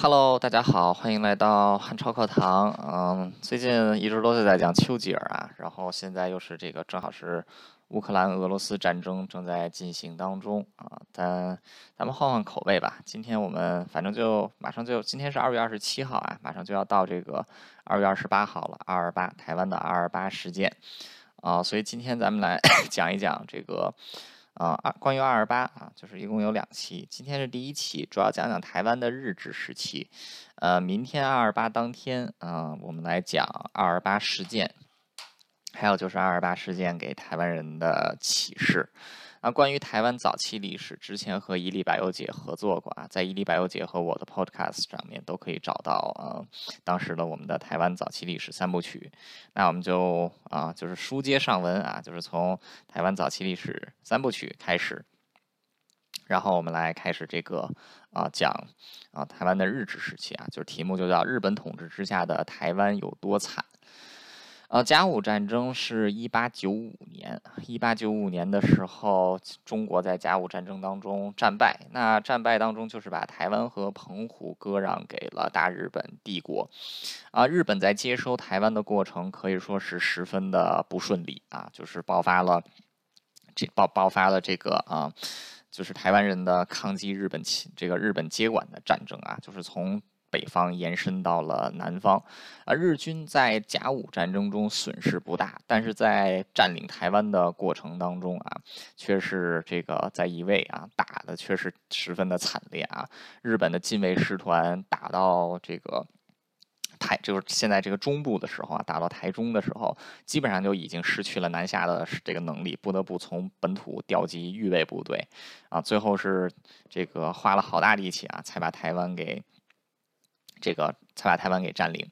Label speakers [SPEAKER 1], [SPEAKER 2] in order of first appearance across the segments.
[SPEAKER 1] Hello，大家好，欢迎来到汉超课堂。嗯，最近一直都是在讲丘吉尔啊，然后现在又是这个正好是乌克兰俄罗斯战争正在进行当中啊。但咱们换换口味吧，今天我们反正就马上就今天是二月二十七号啊，马上就要到这个二月二十八号了，二二八台湾的二二八事件啊，所以今天咱们来 讲一讲这个。啊，二关于二二八啊，就是一共有两期，今天是第一期，主要讲讲台湾的日治时期。呃，明天二二八当天啊，我们来讲二二八事件，还有就是二二八事件给台湾人的启示。啊关于台湾早期历史，之前和伊利百优姐合作过啊，在伊利百优姐和我的 Podcast 上面都可以找到啊，当时的我们的台湾早期历史三部曲。那我们就啊，就是书接上文啊，就是从台湾早期历史三部曲开始，然后我们来开始这个啊讲啊台湾的日治时期啊，就是题目就叫日本统治之下的台湾有多惨。呃，甲午战争是一八九五年。一八九五年的时候，中国在甲午战争当中战败。那战败当中，就是把台湾和澎湖割让给了大日本帝国。啊，日本在接收台湾的过程可以说是十分的不顺利啊，就是爆发了这爆爆发了这个啊，就是台湾人的抗击日本侵这个日本接管的战争啊，就是从。北方延伸到了南方，啊，日军在甲午战争中损失不大，但是在占领台湾的过程当中啊，却是这个在一位啊打的却是十分的惨烈啊。日本的近卫师团打到这个台，就是现在这个中部的时候啊，打到台中的时候，基本上就已经失去了南下的这个能力，不得不从本土调集预备部队，啊，最后是这个花了好大力气啊，才把台湾给。这个才把台湾给占领，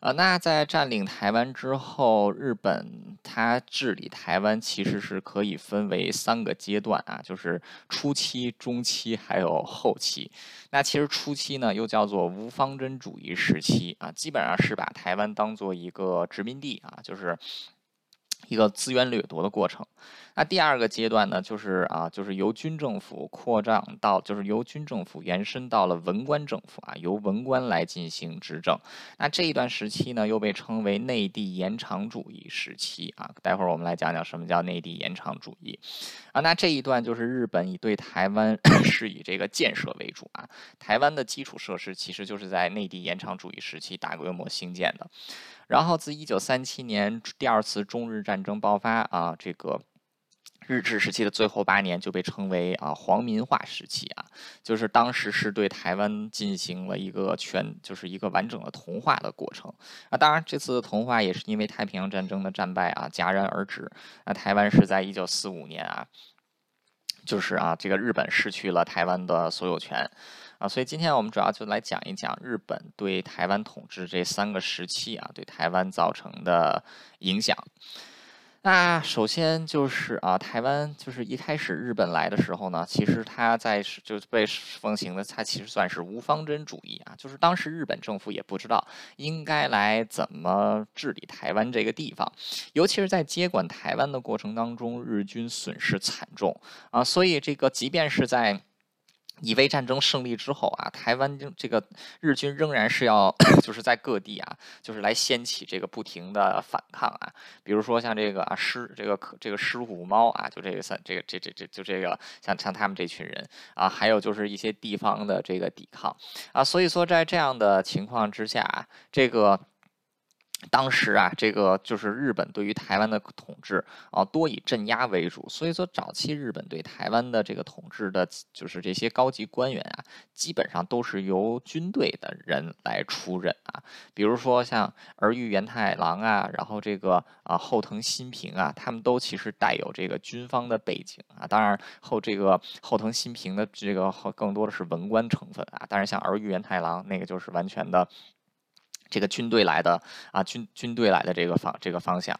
[SPEAKER 1] 呃，那在占领台湾之后，日本它治理台湾其实是可以分为三个阶段啊，就是初期、中期还有后期。那其实初期呢，又叫做无方针主义时期啊，基本上是把台湾当做一个殖民地啊，就是一个资源掠夺的过程。那第二个阶段呢，就是啊，就是由军政府扩张到，就是由军政府延伸到了文官政府啊，由文官来进行执政。那这一段时期呢，又被称为内地延长主义时期啊。待会儿我们来讲讲什么叫内地延长主义啊。那这一段就是日本以对台湾 是以这个建设为主啊，台湾的基础设施其实就是在内地延长主义时期大规模兴建的。然后自一九三七年第二次中日战争爆发啊，这个。日治时期的最后八年就被称为啊皇民化时期啊，就是当时是对台湾进行了一个全，就是一个完整的同化的过程啊。当然，这次同化也是因为太平洋战争的战败啊戛然而止。那台湾是在一九四五年啊，就是啊这个日本失去了台湾的所有权啊。所以今天我们主要就来讲一讲日本对台湾统治这三个时期啊对台湾造成的影响。那首先就是啊，台湾就是一开始日本来的时候呢，其实它在就被奉行的，它其实算是无方针主义啊，就是当时日本政府也不知道应该来怎么治理台湾这个地方，尤其是在接管台湾的过程当中，日军损失惨重啊，所以这个即便是在。以为战争胜利之后啊，台湾这个日军仍然是要 就是在各地啊，就是来掀起这个不停的反抗啊。比如说像这个啊狮这个这个狮虎猫啊，就这个三这个这这这就这个像像他们这群人啊，还有就是一些地方的这个抵抗啊。所以说在这样的情况之下，这个。当时啊，这个就是日本对于台湾的统治啊，多以镇压为主。所以说，早期日本对台湾的这个统治的，就是这些高级官员啊，基本上都是由军队的人来出任啊。比如说像儿玉源太郎啊，然后这个啊后藤新平啊，他们都其实带有这个军方的背景啊。当然后这个后藤新平的这个更多的是文官成分啊。当然像儿玉源太郎那个就是完全的。这个军队来的啊，军军队来的这个方这个方向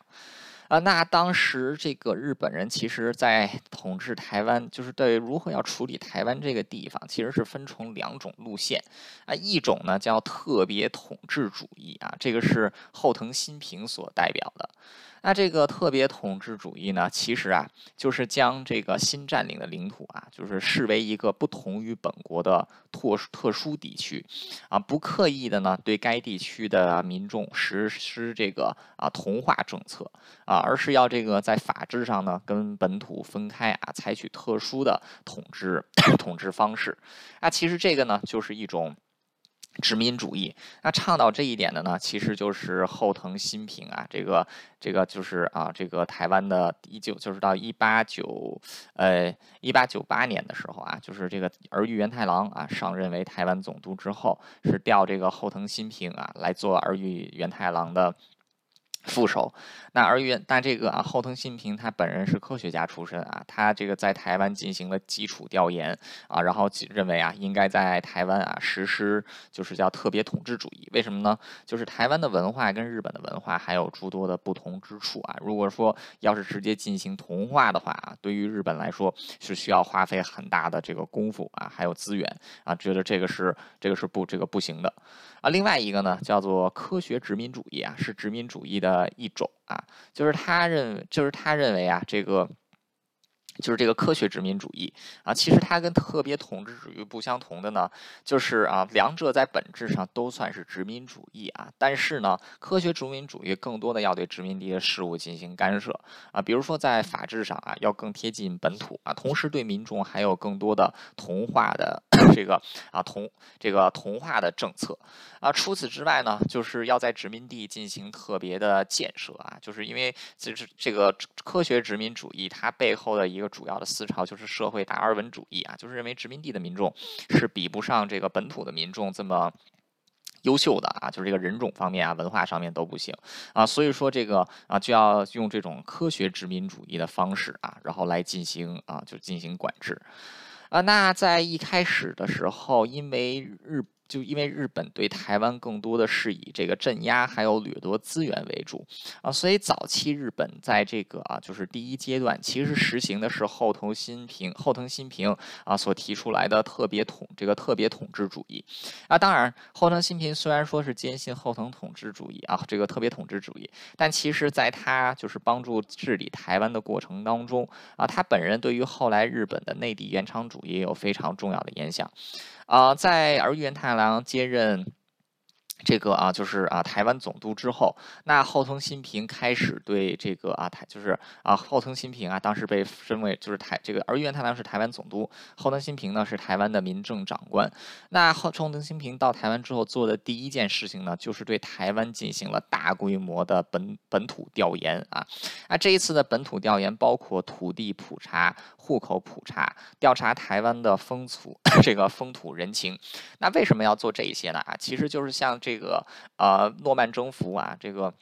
[SPEAKER 1] 啊，那当时这个日本人其实在统治台湾，就是对如何要处理台湾这个地方，其实是分成两种路线啊，一种呢叫特别统治主义啊，这个是后藤新平所代表的。那这个特别统治主义呢，其实啊，就是将这个新占领的领土啊，就是视为一个不同于本国的特特殊地区，啊，不刻意的呢对该地区的民众实施这个啊同化政策啊，而是要这个在法制上呢跟本土分开啊，采取特殊的统治 统治方式。啊，其实这个呢就是一种。殖民主义，那倡导这一点的呢，其实就是后藤新平啊，这个这个就是啊，这个台湾的一九就是到一八九呃一八九八年的时候啊，就是这个儿玉源太郎啊上任为台湾总督之后，是调这个后藤新平啊来做儿玉源太郎的。副手，那而元，但这个啊，后藤新平他本人是科学家出身啊，他这个在台湾进行了基础调研啊，然后认为啊，应该在台湾啊实施就是叫特别统治主义。为什么呢？就是台湾的文化跟日本的文化还有诸多的不同之处啊。如果说要是直接进行同化的话啊，对于日本来说是需要花费很大的这个功夫啊，还有资源啊，觉得这个是这个是不这个不行的。啊，另外一个呢，叫做科学殖民主义啊，是殖民主义的一种啊，就是他认，就是他认为啊，这个。就是这个科学殖民主义。啊，其实它跟特别统治主义不相同的呢，就是啊，两者在本质上都算是殖民主义啊，但是呢，科学殖民主义更多的要对殖民地的事物进行干涉。啊，比如说在法制上啊，要更贴近本土啊，同时对民众还有更多的同化的这个啊同这个同化的政策。啊，除此之外呢，就是要在殖民地进行特别的建设啊，就是因为就是这个科学殖民主义它背后的一个。主要的思潮就是社会达尔文主义啊，就是认为殖民地的民众是比不上这个本土的民众这么优秀的啊，就是这个人种方面啊、文化上面都不行啊，所以说这个啊就要用这种科学殖民主义的方式啊，然后来进行啊就进行管制啊。那在一开始的时候，因为日就因为日本对台湾更多的是以这个镇压还有掠夺资源为主啊，所以早期日本在这个啊就是第一阶段其实实行的是后藤新平后藤新平啊所提出来的特别统这个特别统治主义啊，当然后藤新平虽然说是坚信后藤统治主义啊这个特别统治主义，但其实在他就是帮助治理台湾的过程当中啊，他本人对于后来日本的内地原厂主义有非常重要的影响。啊，在儿玉太郎接任。这个啊，就是啊，台湾总督之后，那后藤新平开始对这个啊台，就是啊后藤新平啊，当时被升为就是台这个儿玉太郎是台湾总督，后藤新平呢是台湾的民政长官。那后后藤新平到台湾之后做的第一件事情呢，就是对台湾进行了大规模的本本土调研啊。那这一次的本土调研包括土地普查、户口普查、调查台湾的风俗 这个风土人情。那为什么要做这一些呢？啊，其实就是像这。这个啊，诺曼征服啊，这个。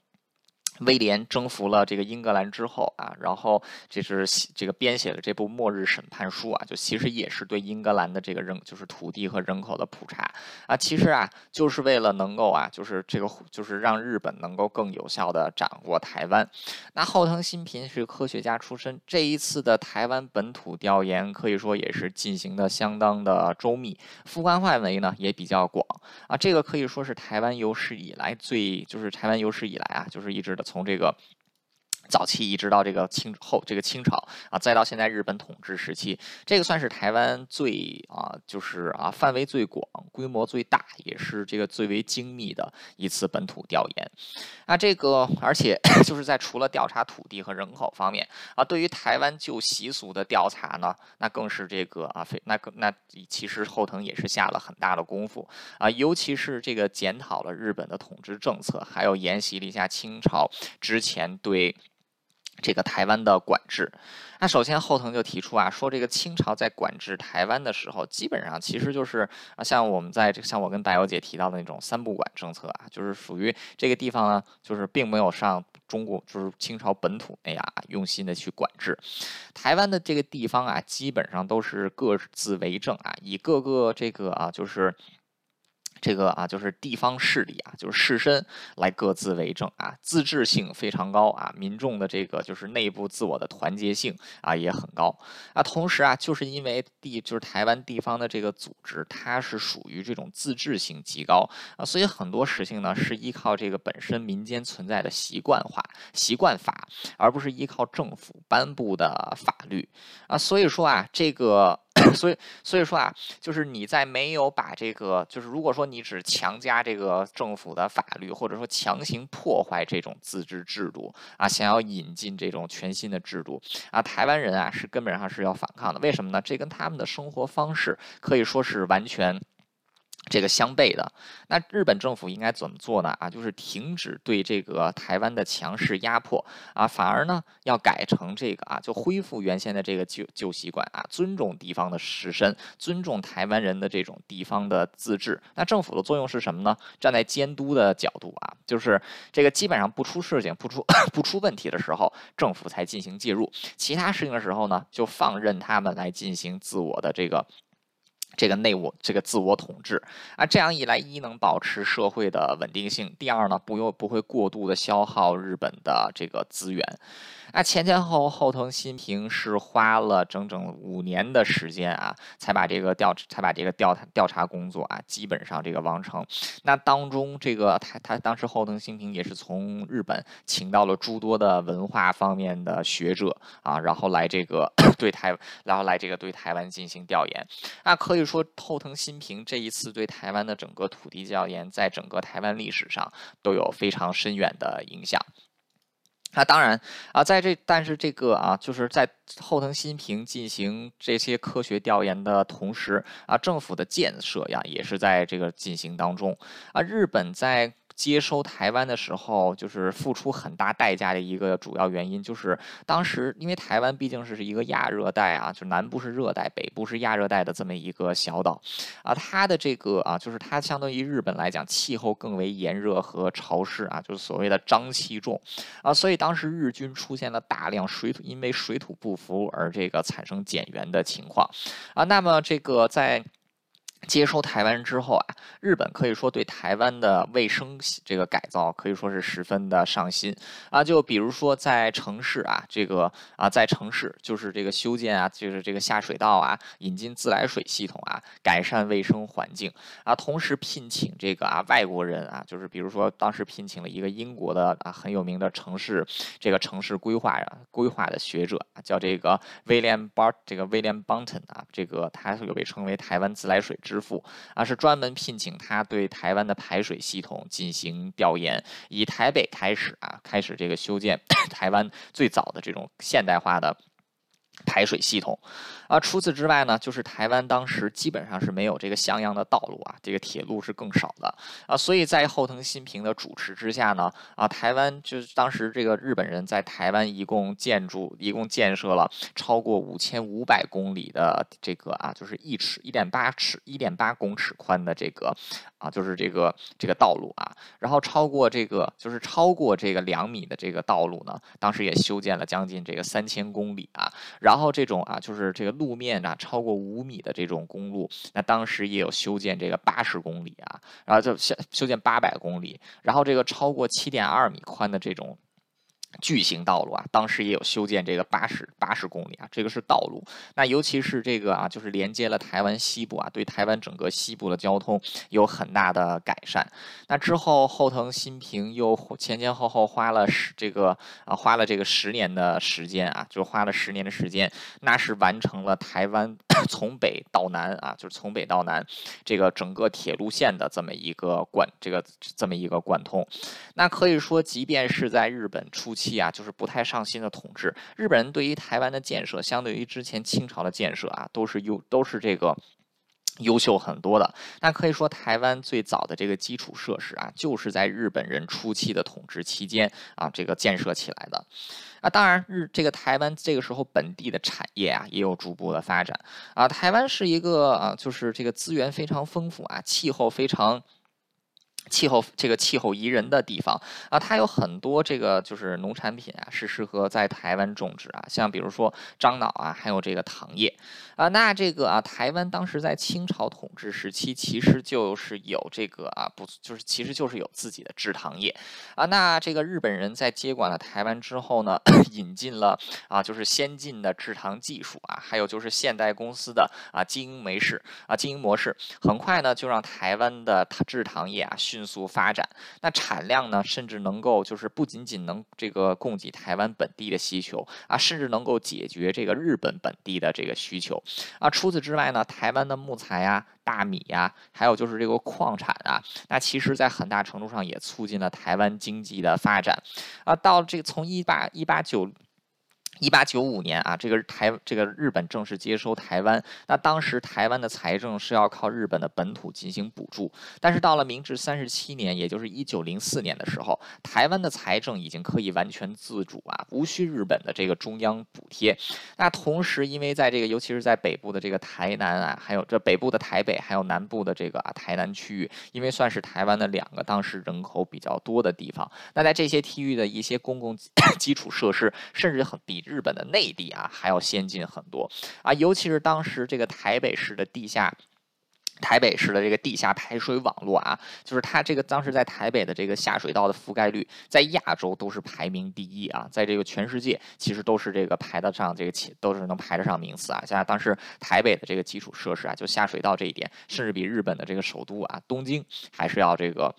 [SPEAKER 1] 威廉征服了这个英格兰之后啊，然后这是这个编写了这部《末日审判书》啊，就其实也是对英格兰的这个人就是土地和人口的普查啊，其实啊就是为了能够啊，就是这个就是让日本能够更有效的掌握台湾。那后藤新平是科学家出身，这一次的台湾本土调研可以说也是进行的相当的周密，覆盖范围呢也比较广啊，这个可以说是台湾有史以来最就是台湾有史以来啊，就是一直的。从这个。早期一直到这个清后这个清朝啊，再到现在日本统治时期，这个算是台湾最啊，就是啊范围最广、规模最大，也是这个最为精密的一次本土调研。那这个而且 就是在除了调查土地和人口方面啊，对于台湾旧习俗的调查呢，那更是这个啊非那更那其实后藤也是下了很大的功夫啊，尤其是这个检讨了日本的统治政策，还有沿袭了一下清朝之前对。这个台湾的管制，那首先后藤就提出啊，说这个清朝在管制台湾的时候，基本上其实就是啊，像我们在这像我跟大友姐提到的那种三不管政策啊，就是属于这个地方呢，就是并没有上中国就是清朝本土那样用心的去管制台湾的这个地方啊，基本上都是各自为政啊，以各个这个啊就是。这个啊，就是地方势力啊，就是士绅来各自为政啊，自治性非常高啊，民众的这个就是内部自我的团结性啊也很高啊。同时啊，就是因为地就是台湾地方的这个组织，它是属于这种自治性极高啊，所以很多事情呢是依靠这个本身民间存在的习惯化习惯法，而不是依靠政府颁布的法律啊。所以说啊，这个。所以，所以说啊，就是你在没有把这个，就是如果说你只强加这个政府的法律，或者说强行破坏这种自治制度啊，想要引进这种全新的制度啊，台湾人啊是根本上是要反抗的。为什么呢？这跟他们的生活方式可以说是完全。这个相悖的，那日本政府应该怎么做呢？啊，就是停止对这个台湾的强势压迫啊，反而呢要改成这个啊，就恢复原先的这个旧旧习惯啊，尊重地方的士绅，尊重台湾人的这种地方的自治。那政府的作用是什么呢？站在监督的角度啊，就是这个基本上不出事情、不出 不出问题的时候，政府才进行介入；其他事情的时候呢，就放任他们来进行自我的这个。这个内务，这个自我统治啊，这样一来，一能保持社会的稳定性，第二呢，不用不会过度的消耗日本的这个资源。那前前后后藤新平是花了整整五年的时间啊，才把这个调才把这个调调查工作啊，基本上这个完成。那当中这个他他当时后藤新平也是从日本请到了诸多的文化方面的学者啊，然后来这个 对台，然后来这个对台湾进行调研。那可以说后藤新平这一次对台湾的整个土地调研，在整个台湾历史上都有非常深远的影响。那当然啊，在这但是这个啊，就是在后藤新平进行这些科学调研的同时啊，政府的建设呀也是在这个进行当中啊，日本在。接收台湾的时候，就是付出很大代价的一个主要原因，就是当时因为台湾毕竟是一个亚热带啊，就南部是热带，北部是亚热带的这么一个小岛，啊，它的这个啊，就是它相对于日本来讲，气候更为炎热和潮湿啊，就是所谓的瘴气重啊，所以当时日军出现了大量水土因为水土不服而这个产生减员的情况啊，那么这个在。接收台湾之后啊，日本可以说对台湾的卫生这个改造可以说是十分的上心啊。就比如说在城市啊，这个啊在城市就是这个修建啊，就是这个下水道啊，引进自来水系统啊，改善卫生环境啊，同时聘请这个啊外国人啊，就是比如说当时聘请了一个英国的啊很有名的城市这个城市规划规划的学者啊，叫这个 William Bart 这个 William Bunton 啊，这个他有被称为台湾自来水之支付啊，是专门聘请他对台湾的排水系统进行调研，以台北开始啊，开始这个修建 台湾最早的这种现代化的。排水系统，啊，除此之外呢，就是台湾当时基本上是没有这个像样的道路啊，这个铁路是更少的啊，所以在后藤新平的主持之下呢，啊，台湾就是当时这个日本人在台湾一共建筑一共建设了超过五千五百公里的这个啊，就是一尺一点八尺一点八公尺宽的这个啊，就是这个这个道路啊，然后超过这个就是超过这个两米的这个道路呢，当时也修建了将近这个三千公里啊。然后这种啊，就是这个路面啊，超过五米的这种公路，那当时也有修建这个八十公里啊，然后就修修建八百公里，然后这个超过七点二米宽的这种。巨型道路啊，当时也有修建这个八十八十公里啊，这个是道路。那尤其是这个啊，就是连接了台湾西部啊，对台湾整个西部的交通有很大的改善。那之后后藤新平又前前后后花了十这个啊，花了这个十年的时间啊，就花了十年的时间，那是完成了台湾 从北到南啊，就是从北到南这个整个铁路线的这么一个贯这个这么一个贯通。那可以说，即便是在日本初期。期啊，就是不太上心的统治。日本人对于台湾的建设，相对于之前清朝的建设啊，都是优都是这个优秀很多的。那可以说，台湾最早的这个基础设施啊，就是在日本人初期的统治期间啊，这个建设起来的。啊，当然日这个台湾这个时候本地的产业啊，也有逐步的发展啊。台湾是一个啊，就是这个资源非常丰富啊，气候非常。气候这个气候宜人的地方啊，它有很多这个就是农产品啊，是适合在台湾种植啊，像比如说樟脑啊，还有这个糖业啊。那这个啊，台湾当时在清朝统治时期，其实就是有这个啊，不就是其实就是有自己的制糖业啊。那这个日本人在接管了台湾之后呢，引进了啊，就是先进的制糖技术啊，还有就是现代公司的啊经营模式啊经营模式，很快呢就让台湾的制糖业啊迅速发展，那产量呢，甚至能够就是不仅仅能这个供给台湾本地的需求啊，甚至能够解决这个日本本地的这个需求啊。除此之外呢，台湾的木材呀、大米呀，还有就是这个矿产啊，那其实在很大程度上也促进了台湾经济的发展啊。到这个从一八一八九。一八九五年啊，这个台这个日本正式接收台湾。那当时台湾的财政是要靠日本的本土进行补助，但是到了明治三十七年，也就是一九零四年的时候，台湾的财政已经可以完全自主啊，无需日本的这个中央补贴。那同时，因为在这个尤其是在北部的这个台南啊，还有这北部的台北，还有南部的这个啊台南区域，因为算是台湾的两个当时人口比较多的地方，那在这些区域的一些公共基 础设施，甚至很比。日本的内地啊还要先进很多啊，尤其是当时这个台北市的地下，台北市的这个地下排水网络啊，就是它这个当时在台北的这个下水道的覆盖率，在亚洲都是排名第一啊，在这个全世界其实都是这个排得上这个前都是能排得上名次啊。像当时台北的这个基础设施啊，就下水道这一点，甚至比日本的这个首都啊东京还是要这个。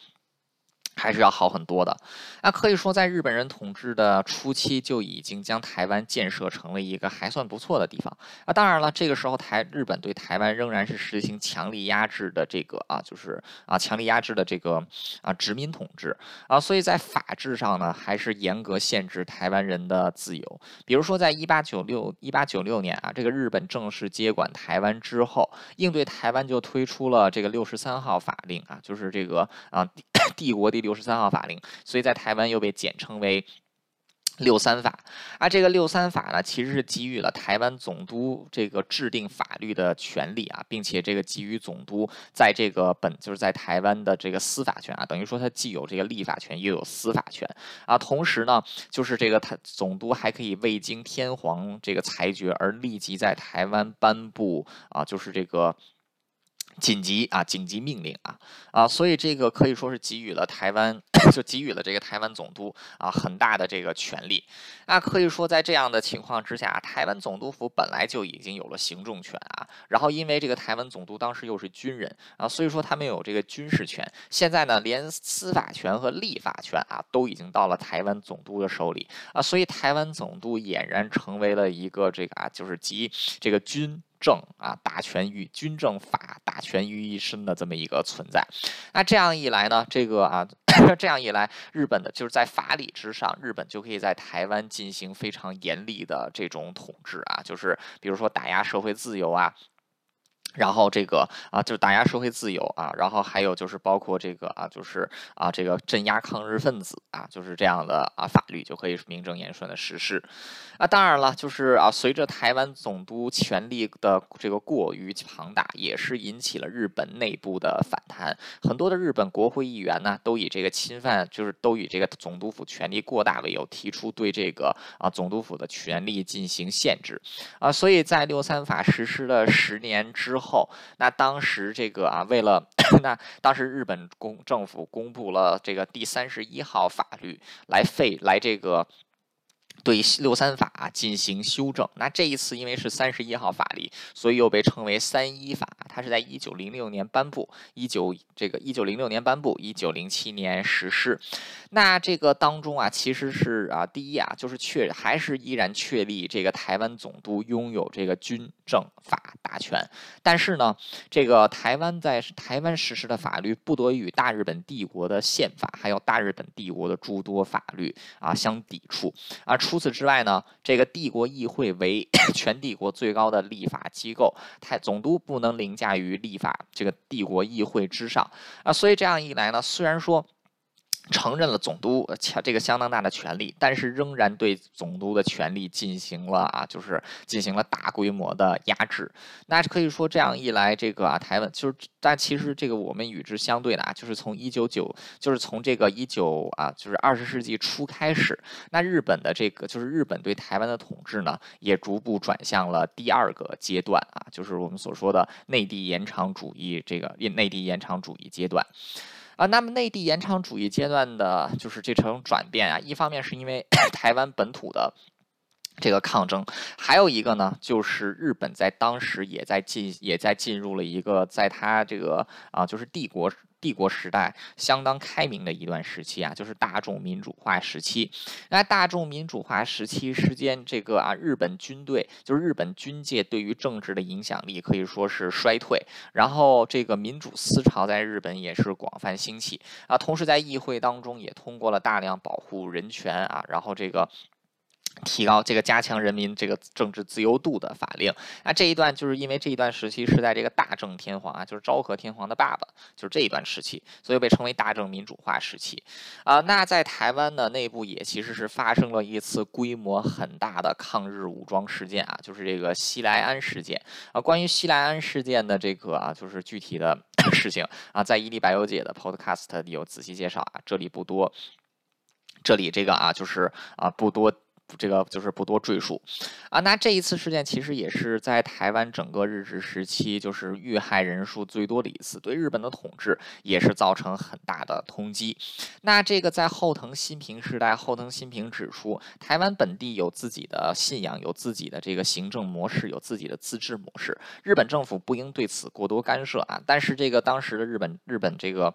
[SPEAKER 1] 还是要好很多的。那可以说，在日本人统治的初期，就已经将台湾建设成了一个还算不错的地方。啊，当然了，这个时候台日本对台湾仍然是实行强力压制的这个啊，就是啊强力压制的这个啊殖民统治啊，所以在法制上呢，还是严格限制台湾人的自由。比如说，在一八九六一八九六年啊，这个日本正式接管台湾之后，应对台湾就推出了这个六十三号法令啊，就是这个啊。帝国第六十三号法令，所以在台湾又被简称为六三法。啊，这个六三法呢，其实是给予了台湾总督这个制定法律的权利啊，并且这个给予总督在这个本就是在台湾的这个司法权啊，等于说他既有这个立法权，又有司法权啊。同时呢，就是这个他总督还可以未经天皇这个裁决而立即在台湾颁布啊，就是这个。紧急啊！紧急命令啊！啊，所以这个可以说是给予了台湾，就给予了这个台湾总督啊很大的这个权利。那可以说，在这样的情况之下，台湾总督府本来就已经有了行政权啊。然后，因为这个台湾总督当时又是军人啊，所以说他们有这个军事权。现在呢，连司法权和立法权啊，都已经到了台湾总督的手里啊。所以，台湾总督俨然成为了一个这个啊，就是集这个军。政啊，大权于军政法，大权于一身的这么一个存在。那这样一来呢，这个啊，这样一来，日本的就是在法理之上，日本就可以在台湾进行非常严厉的这种统治啊，就是比如说打压社会自由啊。然后这个啊，就是打压社会自由啊，然后还有就是包括这个啊，就是啊，这个镇压抗日分子啊，就是这样的啊，法律就可以名正言顺的实施啊。当然了，就是啊，随着台湾总督权力的这个过于庞大，也是引起了日本内部的反弹。很多的日本国会议员呢，都以这个侵犯，就是都以这个总督府权力过大为由，提出对这个啊总督府的权力进行限制啊。所以在六三法实施了十年之后。后，那当时这个啊，为了 那当时日本公政府公布了这个第三十一号法律，来废来这个。对六三法进行修正，那这一次因为是三十一号法律，所以又被称为三一法。它是在一九零六年颁布，一九这个一九零六年颁布，一九零七年实施。那这个当中啊，其实是啊，第一啊，就是确还是依然确立这个台湾总督拥有这个军政法大权。但是呢，这个台湾在台湾实施的法律不得与大日本帝国的宪法，还有大日本帝国的诸多法律啊相抵触啊。除除此之外呢，这个帝国议会为 全帝国最高的立法机构，太总督不能凌驾于立法这个帝国议会之上啊。所以这样一来呢，虽然说承认了总督强这个相当大的权力，但是仍然对总督的权力进行了啊，就是进行了大规模的压制。那可以说这样一来，这个啊台湾就是，但其实这个我们与之相对的啊，就是从一九九，就是从这个一九啊，就是二十世纪初开始，那日本的这个就是日本对台湾的统治呢，也逐步转向了第二个阶段啊，就是我们所说的内地延长主义这个内地延长主义阶段。啊，那么内地延长主义阶段的就是这种转变啊，一方面是因为 台湾本土的这个抗争，还有一个呢，就是日本在当时也在进也在进入了一个在它这个啊，就是帝国。帝国时代相当开明的一段时期啊，就是大众民主化时期。那大众民主化时期时间，这个啊，日本军队就是日本军界对于政治的影响力可以说是衰退。然后这个民主思潮在日本也是广泛兴起啊，同时在议会当中也通过了大量保护人权啊，然后这个。提高这个加强人民这个政治自由度的法令，那这一段就是因为这一段时期是在这个大正天皇啊，就是昭和天皇的爸爸，就是这一段时期，所以被称为大正民主化时期啊。那在台湾的内部也其实是发生了一次规模很大的抗日武装事件啊，就是这个西来安事件啊。关于西来安事件的这个啊，就是具体的 事情啊，在伊利白油姐的 Podcast 里有仔细介绍啊，这里不多，这里这个啊就是啊不多。这个就是不多赘述啊。那这一次事件其实也是在台湾整个日治时期，就是遇害人数最多的一次，对日本的统治也是造成很大的冲击。那这个在后藤新平时代，后藤新平指出，台湾本地有自己的信仰，有自己的这个行政模式，有自己的自治模式，日本政府不应对此过多干涉啊。但是这个当时的日本，日本这个。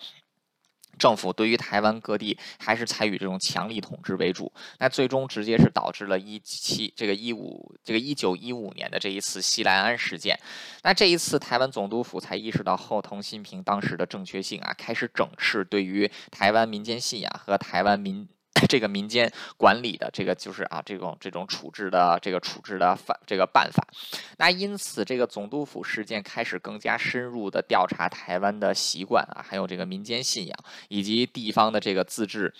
[SPEAKER 1] 政府对于台湾各地还是采取这种强力统治为主，那最终直接是导致了一七这个一五这个一九一五年的这一次西来安事件。那这一次台湾总督府才意识到后藤新平当时的正确性啊，开始整治对于台湾民间信仰和台湾民。这个民间管理的这个就是啊，这种这种处置的这个处置的法这个办法，那因此这个总督府事件开始更加深入的调查台湾的习惯啊，还有这个民间信仰以及地方的这个自治。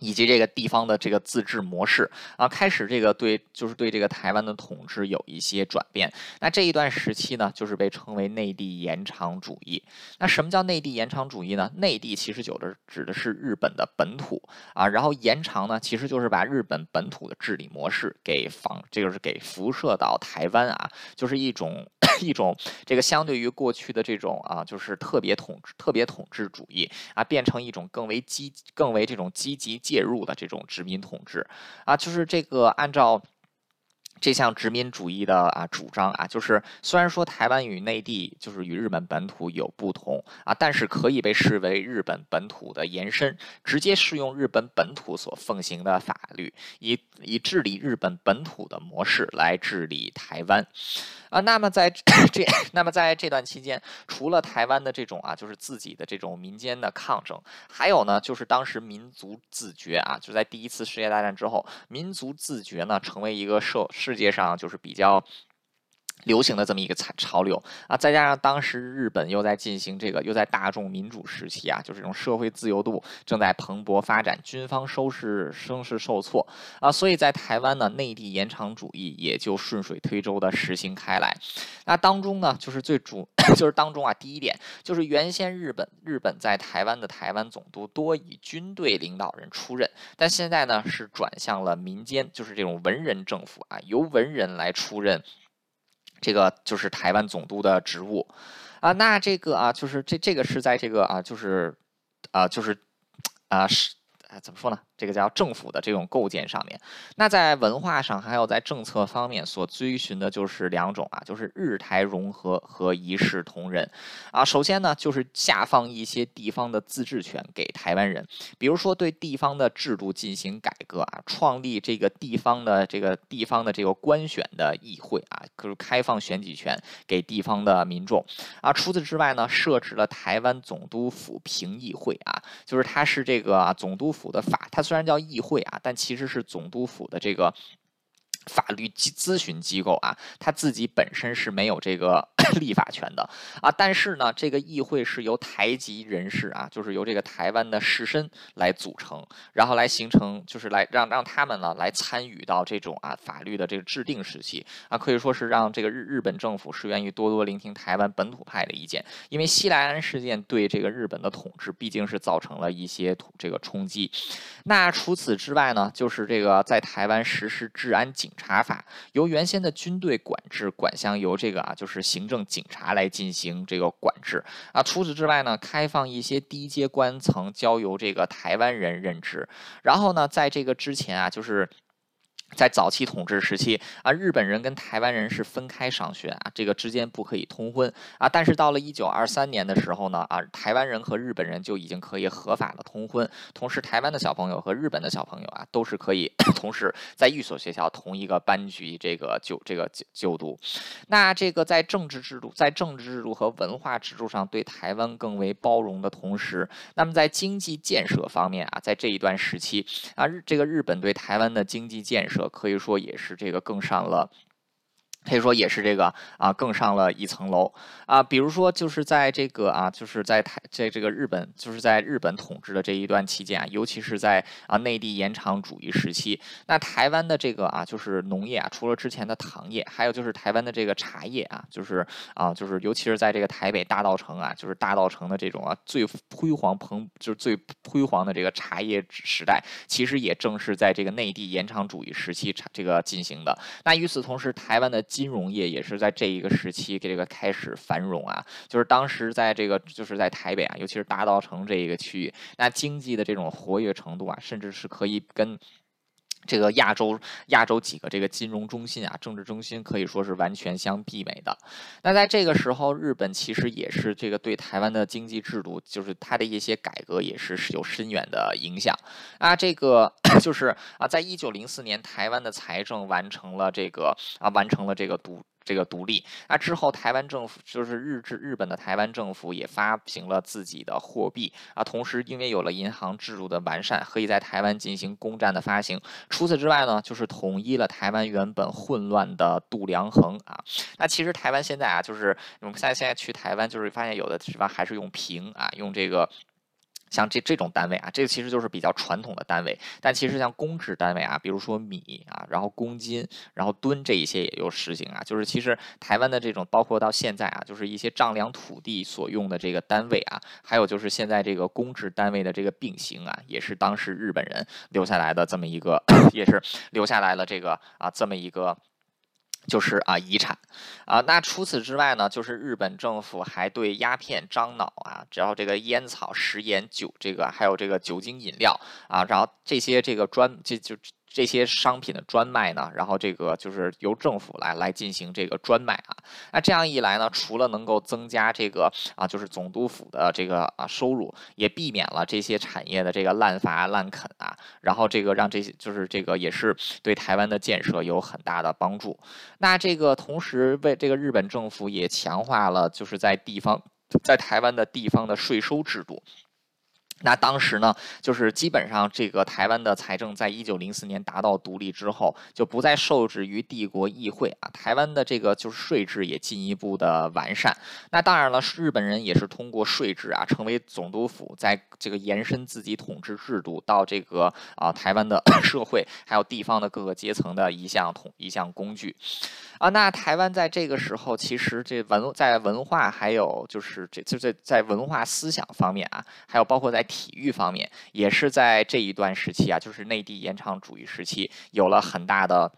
[SPEAKER 1] 以及这个地方的这个自治模式啊，开始这个对就是对这个台湾的统治有一些转变。那这一段时期呢，就是被称为内地延长主义。那什么叫内地延长主义呢？内地其实有的指的是日本的本土啊，然后延长呢，其实就是把日本本土的治理模式给放，这个是给辐射到台湾啊，就是一种。一种这个相对于过去的这种啊，就是特别统治、特别统治主义啊，变成一种更为积、更为这种积极介入的这种殖民统治啊，就是这个按照。这项殖民主义的啊主张啊，就是虽然说台湾与内地就是与日本本土有不同啊，但是可以被视为日本本土的延伸，直接适用日本本土所奉行的法律，以以治理日本本土的模式来治理台湾啊。那么在 这，那么在这段期间，除了台湾的这种啊，就是自己的这种民间的抗争，还有呢，就是当时民族自觉啊，就在第一次世界大战之后，民族自觉呢成为一个社。世界上就是比较。流行的这么一个潮潮流啊，再加上当时日本又在进行这个，又在大众民主时期啊，就是这种社会自由度正在蓬勃发展，军方收视声势受挫啊，所以在台湾呢，内地延长主义也就顺水推舟的实行开来。那当中呢，就是最主 就是当中啊，第一点就是原先日本日本在台湾的台湾总督多以军队领导人出任，但现在呢是转向了民间，就是这种文人政府啊，由文人来出任。这个就是台湾总督的职务，啊，那这个啊，就是这这个是在这个啊，就是啊，就是啊是。啊，怎么说呢？这个叫政府的这种构建上面，那在文化上还有在政策方面所追寻的就是两种啊，就是日台融合和一视同仁啊。首先呢，就是下放一些地方的自治权给台湾人，比如说对地方的制度进行改革啊，创立这个地方的这个地方的这个官选的议会啊，就是开放选举权给地方的民众啊。除此之外呢，设置了台湾总督府评议会啊，就是它是这个总督。府的法，它虽然叫议会啊，但其实是总督府的这个法律咨咨询机构啊，他自己本身是没有这个 立法权的啊，但是呢，这个议会是由台籍人士啊，就是由这个台湾的士绅来组成，然后来形成，就是来让让他们呢来参与到这种啊法律的这个制定时期啊，可以说是让这个日日本政府是愿意多多聆听台湾本土派的意见，因为西来安事件对这个日本的统治毕竟是造成了一些这个冲击。那除此之外呢，就是这个在台湾实施治安警。查法由原先的军队管制，管辖由这个啊，就是行政警察来进行这个管制啊。除此之外呢，开放一些低阶官层交由这个台湾人任职。然后呢，在这个之前啊，就是。在早期统治时期啊，日本人跟台湾人是分开上学啊，这个之间不可以通婚啊。但是到了一九二三年的时候呢，啊，台湾人和日本人就已经可以合法的通婚，同时台湾的小朋友和日本的小朋友啊，都是可以同时在一所学校同一个班级这个就这个就就读。那这个在政治制度、在政治制度和文化制度上对台湾更为包容的同时，那么在经济建设方面啊，在这一段时期啊，日这个日本对台湾的经济建设。可以说也是这个更上了。可以说也是这个啊，更上了一层楼啊。比如说，就是在这个啊，就是在台在这个日本，就是在日本统治的这一段期间啊，尤其是在啊内地延长主义时期，那台湾的这个啊，就是农业啊，除了之前的糖业，还有就是台湾的这个茶叶啊，就是啊，就是尤其是在这个台北大稻城啊，就是大稻城的这种啊最辉煌蓬，就是最辉煌的这个茶叶时代，其实也正是在这个内地延长主义时期这个进行的。那与此同时，台湾的金融业也是在这一个时期给这个开始繁荣啊，就是当时在这个就是在台北啊，尤其是大道城这一个区域，那经济的这种活跃程度啊，甚至是可以跟。这个亚洲亚洲几个这个金融中心啊，政治中心可以说是完全相媲美的。那在这个时候，日本其实也是这个对台湾的经济制度，就是它的一些改革也是有深远的影响啊。这个 就是啊，在一九零四年，台湾的财政完成了这个啊，完成了这个独。这个独立，那之后台湾政府就是日治日本的台湾政府也发行了自己的货币啊，同时因为有了银行制度的完善，可以在台湾进行公债的发行。除此之外呢，就是统一了台湾原本混乱的度量衡啊。那其实台湾现在啊，就是我们现在现在去台湾，就是发现有的地方还是用平啊，用这个。像这这种单位啊，这个其实就是比较传统的单位。但其实像公制单位啊，比如说米啊，然后公斤，然后吨这一些也有实行啊。就是其实台湾的这种，包括到现在啊，就是一些丈量土地所用的这个单位啊，还有就是现在这个公制单位的这个并行啊，也是当时日本人留下来的这么一个，也是留下来了这个啊这么一个。就是啊，遗产啊。那除此之外呢，就是日本政府还对鸦片、樟脑啊，只要这个烟草、食盐、酒，这个还有这个酒精饮料啊，然后这些这个专这就。这些商品的专卖呢，然后这个就是由政府来来进行这个专卖啊。那这样一来呢，除了能够增加这个啊，就是总督府的这个啊收入，也避免了这些产业的这个滥伐滥垦啊。然后这个让这些就是这个也是对台湾的建设有很大的帮助。那这个同时为这个日本政府也强化了就是在地方在台湾的地方的税收制度。那当时呢，就是基本上这个台湾的财政，在一九零四年达到独立之后，就不再受制于帝国议会啊。台湾的这个就是税制也进一步的完善。那当然了，日本人也是通过税制啊，成为总督府，在这个延伸自己统治制度到这个啊台湾的 社会还有地方的各个阶层的一项统一项工具。啊，那台湾在这个时候，其实这文在文化还有就是这就在在文化思想方面啊，还有包括在体育方面，也是在这一段时期啊，就是内地延长主义时期，有了很大的。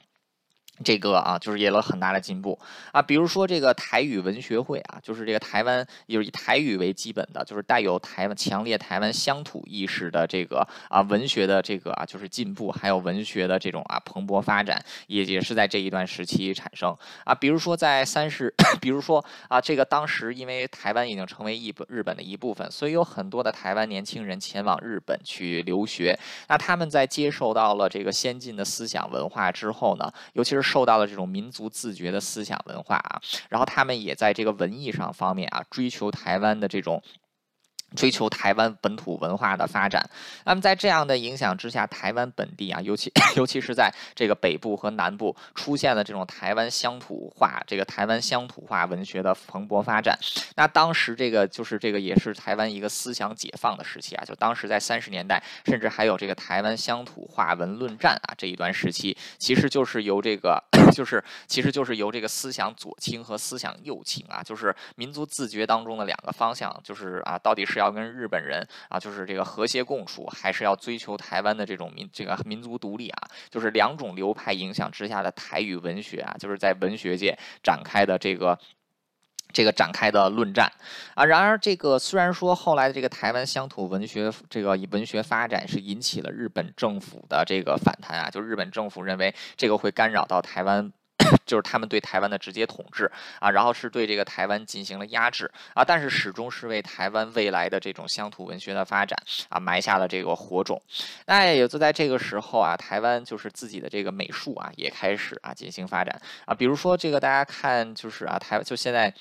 [SPEAKER 1] 这个啊，就是有了很大的进步啊，比如说这个台语文学会啊，就是这个台湾就是以台语为基本的，就是带有台湾强烈台湾乡土意识的这个啊文学的这个啊就是进步，还有文学的这种啊蓬勃发展，也也是在这一段时期产生啊。比如说在三十，比如说啊，这个当时因为台湾已经成为一本日本的一部分，所以有很多的台湾年轻人前往日本去留学。那他们在接受到了这个先进的思想文化之后呢，尤其是受到了这种民族自觉的思想文化啊，然后他们也在这个文艺上方面啊，追求台湾的这种。追求台湾本土文化的发展，那么在这样的影响之下，台湾本地啊，尤其 尤其是在这个北部和南部，出现了这种台湾乡土化，这个台湾乡土化文学的蓬勃发展。那当时这个就是这个也是台湾一个思想解放的时期啊，就当时在三十年代，甚至还有这个台湾乡土化文论战啊这一段时期，其实就是由这个 就是其实就是由这个思想左倾和思想右倾啊，就是民族自觉当中的两个方向，就是啊到底是。要跟日本人啊，就是这个和谐共处，还是要追求台湾的这种民这个民族独立啊？就是两种流派影响之下的台语文学啊，就是在文学界展开的这个这个展开的论战啊。然而，这个虽然说后来的这个台湾乡土文学这个文学发展是引起了日本政府的这个反弹啊，就日本政府认为这个会干扰到台湾。就是他们对台湾的直接统治啊，然后是对这个台湾进行了压制啊，但是始终是为台湾未来的这种乡土文学的发展啊埋下了这个火种。那也就在这个时候啊，台湾就是自己的这个美术啊也开始啊进行发展啊，比如说这个大家看就是啊台就现在。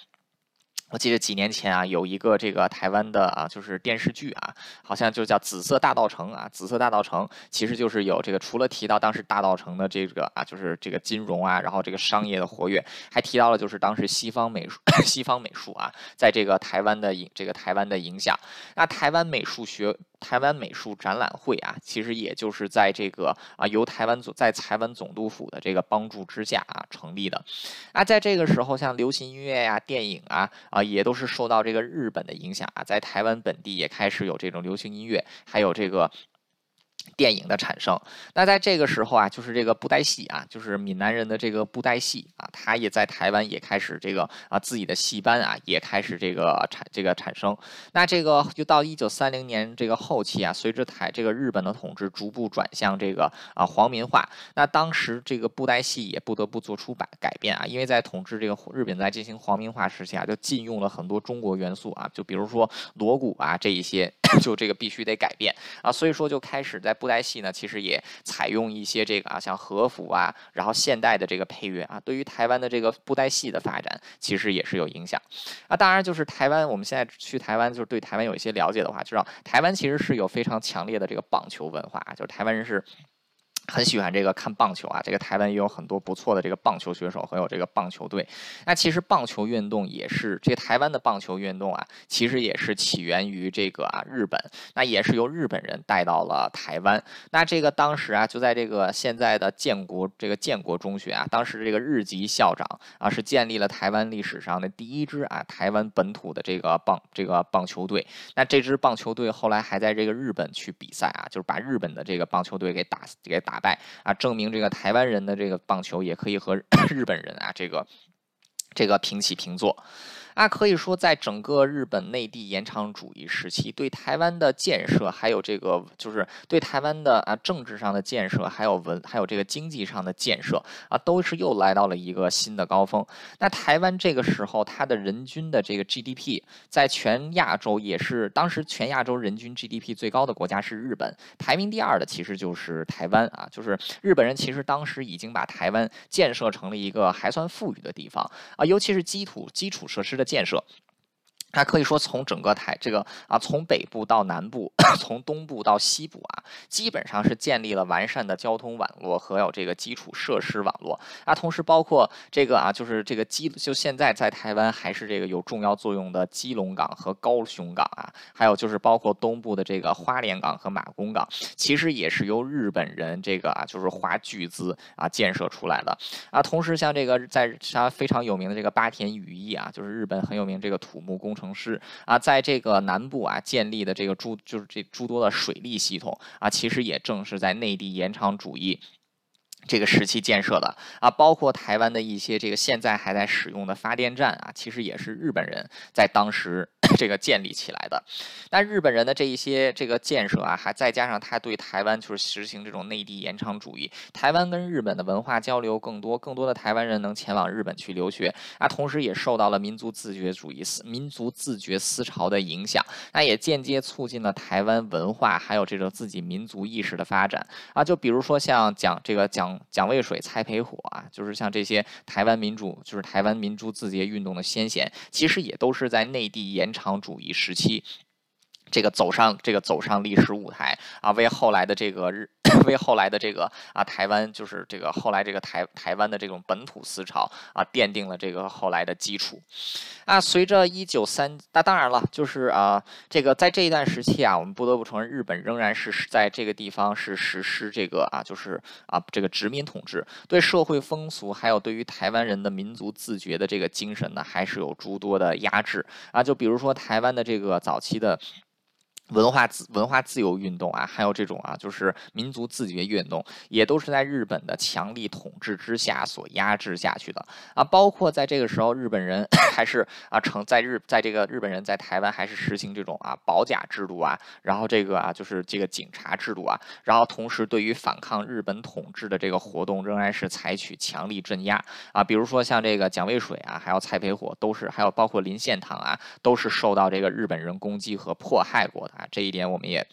[SPEAKER 1] 我记得几年前啊，有一个这个台湾的啊，就是电视剧啊，好像就叫《紫色大道城》啊，《紫色大道城》其实就是有这个，除了提到当时大道城的这个啊，就是这个金融啊，然后这个商业的活跃，还提到了就是当时西方美术、西方美术啊，在这个台湾的影这个台湾的影响。那台湾美术学、台湾美术展览会啊，其实也就是在这个啊，由台湾总在台湾总督府的这个帮助之下啊成立的。啊在这个时候，像流行音乐呀、电影啊。啊，也都是受到这个日本的影响啊，在台湾本地也开始有这种流行音乐，还有这个。电影的产生，那在这个时候啊，就是这个布袋戏啊，就是闽南人的这个布袋戏啊，他也在台湾也开始这个啊自己的戏班啊，也开始这个产这个产生。那这个就到一九三零年这个后期啊，随着台这个日本的统治逐步转向这个啊皇民化，那当时这个布袋戏也不得不做出改改变啊，因为在统治这个日本在进行皇民化时期啊，就禁用了很多中国元素啊，就比如说锣鼓啊这一些，就这个必须得改变啊，所以说就开始在。布袋戏呢，其实也采用一些这个啊，像和服啊，然后现代的这个配乐啊，对于台湾的这个布袋戏的发展，其实也是有影响。啊，当然就是台湾，我们现在去台湾，就是对台湾有一些了解的话，知道台湾其实是有非常强烈的这个棒球文化，就是台湾人是。很喜欢这个看棒球啊，这个台湾也有很多不错的这个棒球选手，还有这个棒球队。那其实棒球运动也是这台湾的棒球运动啊，其实也是起源于这个啊日本，那也是由日本人带到了台湾。那这个当时啊，就在这个现在的建国这个建国中学啊，当时这个日籍校长啊，是建立了台湾历史上的第一支啊台湾本土的这个棒这个棒球队。那这支棒球队后来还在这个日本去比赛啊，就是把日本的这个棒球队给打给打。打败啊，证明这个台湾人的这个棒球也可以和 日本人啊，这个这个平起平坐。那可以说，在整个日本内地延长主义时期，对台湾的建设，还有这个就是对台湾的啊政治上的建设，还有文，还有这个经济上的建设啊，都是又来到了一个新的高峰。那台湾这个时候，它的人均的这个 GDP，在全亚洲也是当时全亚洲人均 GDP 最高的国家是日本，排名第二的其实就是台湾啊，就是日本人其实当时已经把台湾建设成了一个还算富裕的地方啊，尤其是基础基础设施的。建设。它可以说从整个台这个啊，从北部到南部，从东部到西部啊，基本上是建立了完善的交通网络和有这个基础设施网络啊。同时包括这个啊，就是这个基就现在在台湾还是这个有重要作用的基隆港和高雄港啊，还有就是包括东部的这个花莲港和马公港，其实也是由日本人这个啊，就是花巨资啊建设出来的啊。同时像这个在它非常有名的这个八田羽翼啊，就是日本很有名这个土木工程。城市啊，在这个南部啊建立的这个诸就是这诸多的水利系统啊，其实也正是在内地延长主义。这个时期建设的啊，包括台湾的一些这个现在还在使用的发电站啊，其实也是日本人在当时 这个建立起来的。那日本人的这一些这个建设啊，还再加上他对台湾就是实行这种内地延长主义，台湾跟日本的文化交流更多，更多的台湾人能前往日本去留学啊，同时也受到了民族自觉主义思民族自觉思潮的影响，那也间接促进了台湾文化还有这种自己民族意识的发展啊。就比如说像讲这个讲。蒋渭水、蔡培火啊，就是像这些台湾民主，就是台湾民主自觉运动的先贤，其实也都是在内地延长主义时期。这个走上这个走上历史舞台啊，为后来的这个日，为后来的这个啊台湾，就是这个后来这个台台湾的这种本土思潮啊，奠定了这个后来的基础。啊，随着一九三，那当然了，就是啊，这个在这一段时期啊，我们不得不承认，日本仍然是在这个地方是实施这个啊，就是啊这个殖民统治，对社会风俗还有对于台湾人的民族自觉的这个精神呢，还是有诸多的压制啊。就比如说台湾的这个早期的。文化自文化自由运动啊，还有这种啊，就是民族自觉运动，也都是在日本的强力统治之下所压制下去的啊。包括在这个时候，日本人 还是啊，成在日在这个日本人在台湾还是实行这种啊保甲制度啊，然后这个啊就是这个警察制度啊，然后同时对于反抗日本统治的这个活动，仍然是采取强力镇压啊。比如说像这个蒋渭水啊，还有蔡培火，都是还有包括林献堂啊，都是受到这个日本人攻击和迫害过的。啊，这一点我们也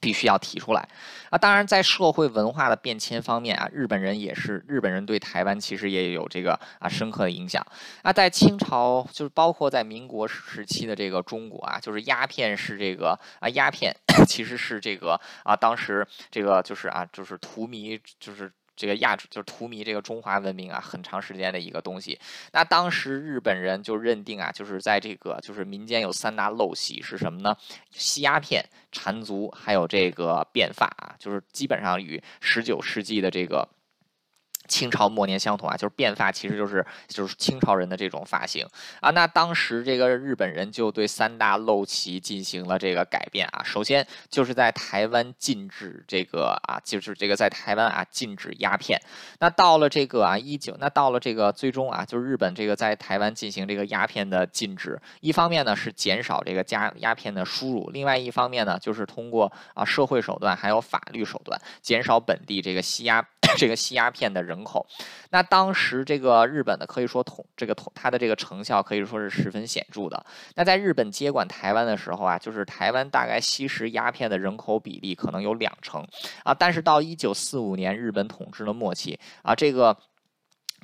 [SPEAKER 1] 必须要提出来啊。当然，在社会文化的变迁方面啊，日本人也是日本人对台湾其实也有这个啊深刻的影响啊。在清朝，就是包括在民国时期的这个中国啊，就是鸦片是这个啊，鸦片 其实是这个啊，当时这个就是啊，就是荼蘼，就是。这个亚就是荼蘼这个中华文明啊，很长时间的一个东西。那当时日本人就认定啊，就是在这个就是民间有三大陋习是什么呢？吸鸦片、缠足，还有这个变法，就是基本上与十九世纪的这个。清朝末年相同啊，就是变发，其实就是就是清朝人的这种发型啊。那当时这个日本人就对三大陋习进行了这个改变啊。首先就是在台湾禁止这个啊，就是这个在台湾啊禁止鸦片。那到了这个啊一九，那到了这个最终啊，就是日本这个在台湾进行这个鸦片的禁止。一方面呢是减少这个加鸦片的输入，另外一方面呢就是通过啊社会手段还有法律手段减少本地这个吸鸦。这个吸鸦片的人口，那当时这个日本的可以说统这个统它的这个成效可以说是十分显著的。那在日本接管台湾的时候啊，就是台湾大概吸食鸦片的人口比例可能有两成啊。但是到一九四五年日本统治的末期啊，这个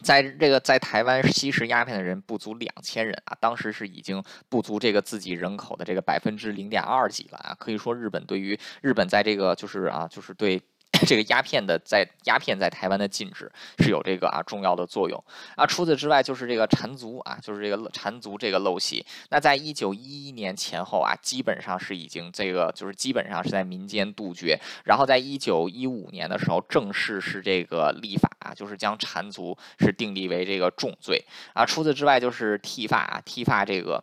[SPEAKER 1] 在这个在台湾吸食鸦片的人不足两千人啊，当时是已经不足这个自己人口的这个百分之零点二几了啊。可以说日本对于日本在这个就是啊就是对。这个鸦片的在鸦片在台湾的禁止是有这个啊重要的作用啊。除此之外，就是这个缠足啊，就是这个缠足这个陋习。那在一九一一年前后啊，基本上是已经这个就是基本上是在民间杜绝。然后在一九一五年的时候，正式是这个立法啊，就是将缠足是定立为这个重罪啊。除此之外，就是剃发啊，剃发这个。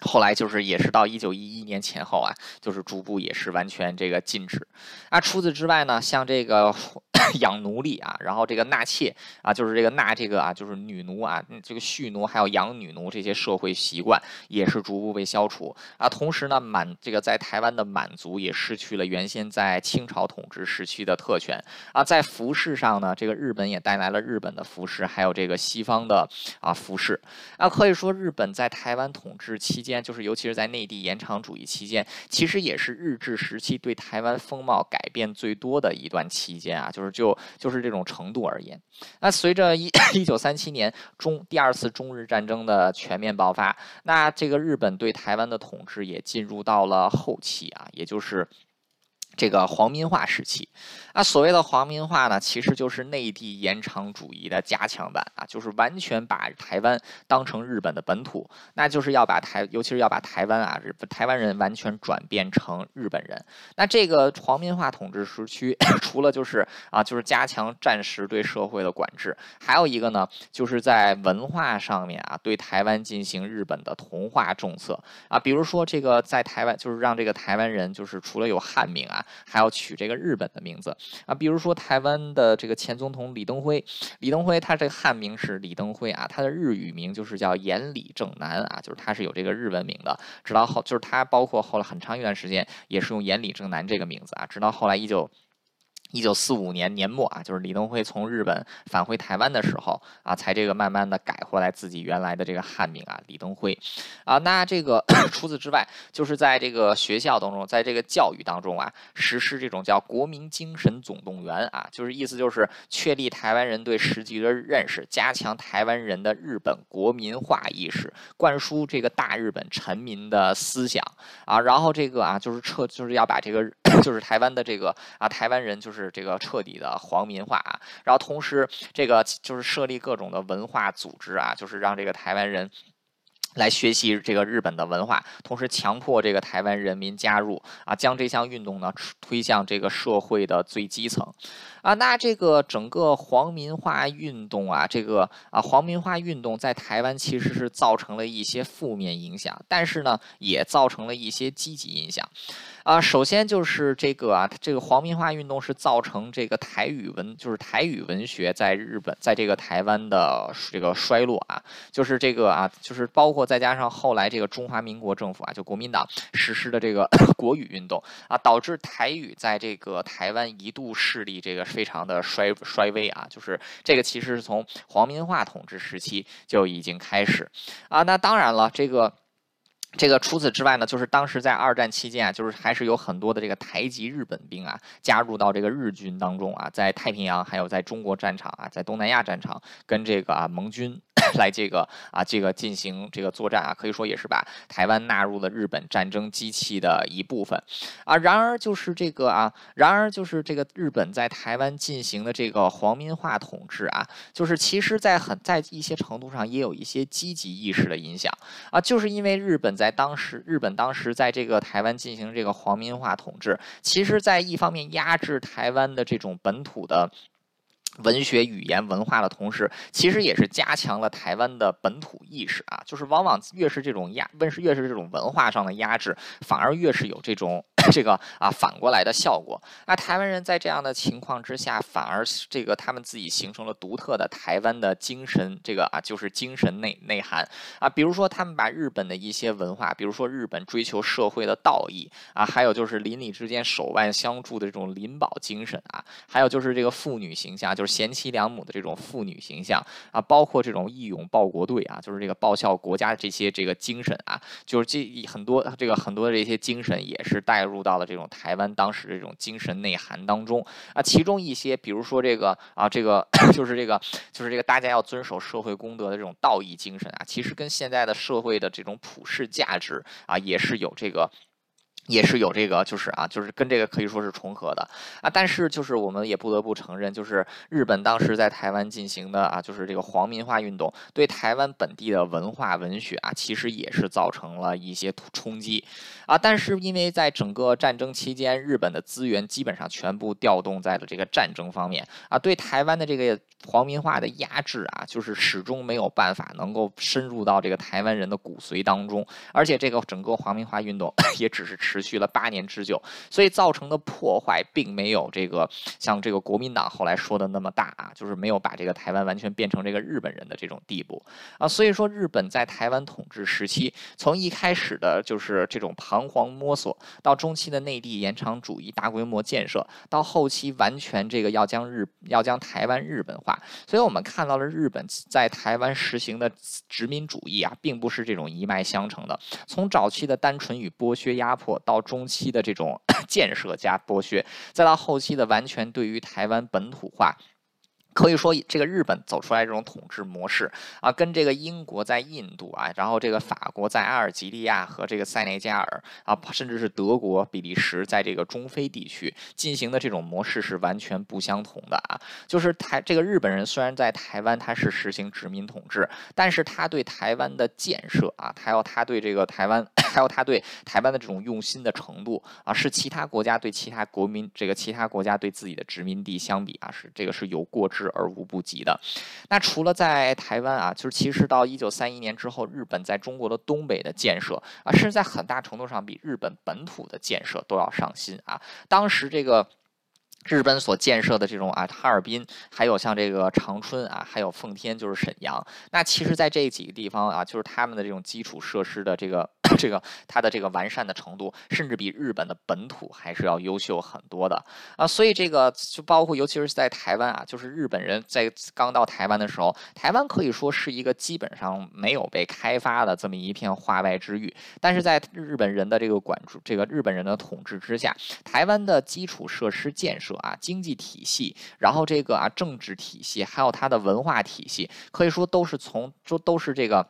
[SPEAKER 1] 后来就是也是到一九一一年前后啊，就是逐步也是完全这个禁止。啊，除此之外呢，像这个 养奴隶啊，然后这个纳妾啊，就是这个纳这个啊，就是女奴啊，这个蓄奴还有养女奴这些社会习惯也是逐步被消除。啊，同时呢，满这个在台湾的满族也失去了原先在清朝统治时期的特权。啊，在服饰上呢，这个日本也带来了日本的服饰，还有这个西方的啊服饰。啊，可以说日本在台湾统治期间。就是，尤其是在内地延长主义期间，其实也是日治时期对台湾风貌改变最多的一段期间啊。就是就就是这种程度而言，那随着一 一九三七年中第二次中日战争的全面爆发，那这个日本对台湾的统治也进入到了后期啊，也就是。这个皇民化时期，那，所谓的皇民化呢，其实就是内地延长主义的加强版啊，就是完全把台湾当成日本的本土，那就是要把台，尤其是要把台湾啊，台湾人完全转变成日本人。那这个皇民化统治时期，除了就是啊，就是加强战时对社会的管制，还有一个呢，就是在文化上面啊，对台湾进行日本的同化政策啊，比如说这个在台湾，就是让这个台湾人就是除了有汉名啊。还要取这个日本的名字啊，比如说台湾的这个前总统李登辉，李登辉他这个汉名是李登辉啊，他的日语名就是叫岩里正男啊，就是他是有这个日文名的。直到后就是他包括后来很长一段时间也是用岩里正男这个名字啊，直到后来一九一九四五年年末啊，就是李登辉从日本返回台湾的时候啊，才这个慢慢的改回来自己原来的这个汉名啊，李登辉啊。那这个 除此之外，就是在这个学校当中，在这个教育当中啊，实施这种叫国民精神总动员啊，就是意思就是确立台湾人对时局的认识，加强台湾人的日本国民化意识，灌输这个大日本臣民的思想啊。然后这个啊，就是撤，就是要把这个 就是台湾的这个啊，台湾人就是。这个彻底的皇民化啊，然后同时这个就是设立各种的文化组织啊，就是让这个台湾人来学习这个日本的文化，同时强迫这个台湾人民加入啊，将这项运动呢推向这个社会的最基层。啊。那这个整个皇民化运动啊，这个啊皇民化运动在台湾其实是造成了一些负面影响，但是呢也造成了一些积极影响。啊，首先就是这个啊，这个皇民化运动是造成这个台语文，就是台语文学在日本，在这个台湾的这个衰落啊，就是这个啊，就是包括再加上后来这个中华民国政府啊，就国民党实施的这个 国语运动啊，导致台语在这个台湾一度势力这个非常的衰衰微啊，就是这个其实是从皇民化统治时期就已经开始啊，那当然了，这个。这个除此之外呢，就是当时在二战期间啊，就是还是有很多的这个台籍日本兵啊，加入到这个日军当中啊，在太平洋还有在中国战场啊，在东南亚战场跟这个啊盟军。来这个啊，这个进行这个作战啊，可以说也是把台湾纳入了日本战争机器的一部分啊。然而就是这个啊，然而就是这个日本在台湾进行的这个皇民化统治啊，就是其实在很在一些程度上也有一些积极意识的影响啊，就是因为日本在在当时，日本当时在这个台湾进行这个皇民化统治，其实在一方面压制台湾的这种本土的。文学、语言、文化的同时，其实也是加强了台湾的本土意识啊。就是往往越是这种压，越是越是这种文化上的压制，反而越是有这种。这个啊，反过来的效果。那台湾人在这样的情况之下，反而这个他们自己形成了独特的台湾的精神，这个啊，就是精神内内涵啊。比如说，他们把日本的一些文化，比如说日本追求社会的道义啊，还有就是邻里之间手腕相助的这种邻保精神啊，还有就是这个妇女形象，就贤妻良母的这种妇女形象啊，包括这种义勇报国队啊，就是这个报效国家的这些这个精神啊，就是这很多这个很多的这些精神也是带入。入到了这种台湾当时这种精神内涵当中啊，其中一些，比如说这个啊，这个 就是这个就是这个大家要遵守社会公德的这种道义精神啊，其实跟现在的社会的这种普世价值啊，也是有这个。也是有这个，就是啊，就是跟这个可以说是重合的啊。但是就是我们也不得不承认，就是日本当时在台湾进行的啊，就是这个皇民化运动，对台湾本地的文化文学啊，其实也是造成了一些冲击啊。但是因为在整个战争期间，日本的资源基本上全部调动在了这个战争方面啊，对台湾的这个皇民化的压制啊，就是始终没有办法能够深入到这个台湾人的骨髓当中，而且这个整个皇民化运动 也只是。持持续了八年之久，所以造成的破坏并没有这个像这个国民党后来说的那么大啊，就是没有把这个台湾完全变成这个日本人的这种地步啊。所以说，日本在台湾统治时期，从一开始的就是这种彷徨摸索，到中期的内地延长主义大规模建设，到后期完全这个要将日要将台湾日本化。所以我们看到了日本在台湾实行的殖民主义啊，并不是这种一脉相承的。从早期的单纯与剥削压迫。到中期的这种 建设加剥削，再到后期的完全对于台湾本土化。可以说，这个日本走出来这种统治模式啊，跟这个英国在印度啊，然后这个法国在阿尔及利亚和这个塞内加尔啊，甚至是德国、比利时在这个中非地区进行的这种模式是完全不相同的啊。就是台这个日本人虽然在台湾他是实行殖民统治，但是他对台湾的建设啊，还有他对这个台湾，还有他对台湾的这种用心的程度啊，是其他国家对其他国民这个其他国家对自己的殖民地相比啊，是这个是有过之。而无不及的。那除了在台湾啊，就是其实到一九三一年之后，日本在中国的东北的建设啊，甚至在很大程度上比日本本土的建设都要上心啊。当时这个。日本所建设的这种啊，哈尔滨，还有像这个长春啊，还有奉天，就是沈阳。那其实，在这几个地方啊，就是他们的这种基础设施的这个 这个它的这个完善的程度，甚至比日本的本土还是要优秀很多的啊。所以这个就包括尤其是在台湾啊，就是日本人在刚到台湾的时候，台湾可以说是一个基本上没有被开发的这么一片化外之域。但是在日本人的这个管住，这个日本人的统治之下，台湾的基础设施建设啊，经济体系，然后这个啊政治体系，还有它的文化体系，可以说都是从都都是这个。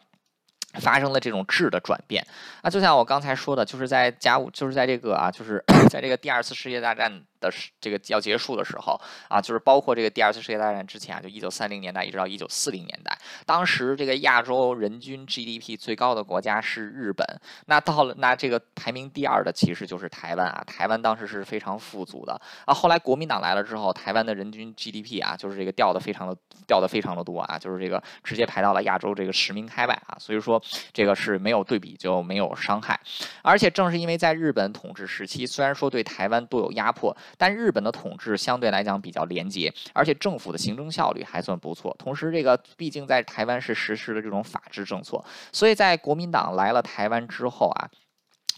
[SPEAKER 1] 发生了这种质的转变。啊，就像我刚才说的，就是在甲午，就是在这个啊，就是 在这个第二次世界大战的这个要结束的时候啊，就是包括这个第二次世界大战之前啊，就一九三零年代一直到一九四零年代，当时这个亚洲人均 GDP 最高的国家是日本，那到了那这个排名第二的其实就是台湾啊，台湾当时是非常富足的。啊，后来国民党来了之后，台湾的人均 GDP 啊，就是这个掉的非常的掉的非常的多啊，就是这个直接排到了亚洲这个十名开外啊，所以说。这个是没有对比就没有伤害，而且正是因为在日本统治时期，虽然说对台湾都有压迫，但日本的统治相对来讲比较廉洁，而且政府的行政效率还算不错。同时，这个毕竟在台湾是实施了这种法治政策，所以在国民党来了台湾之后啊，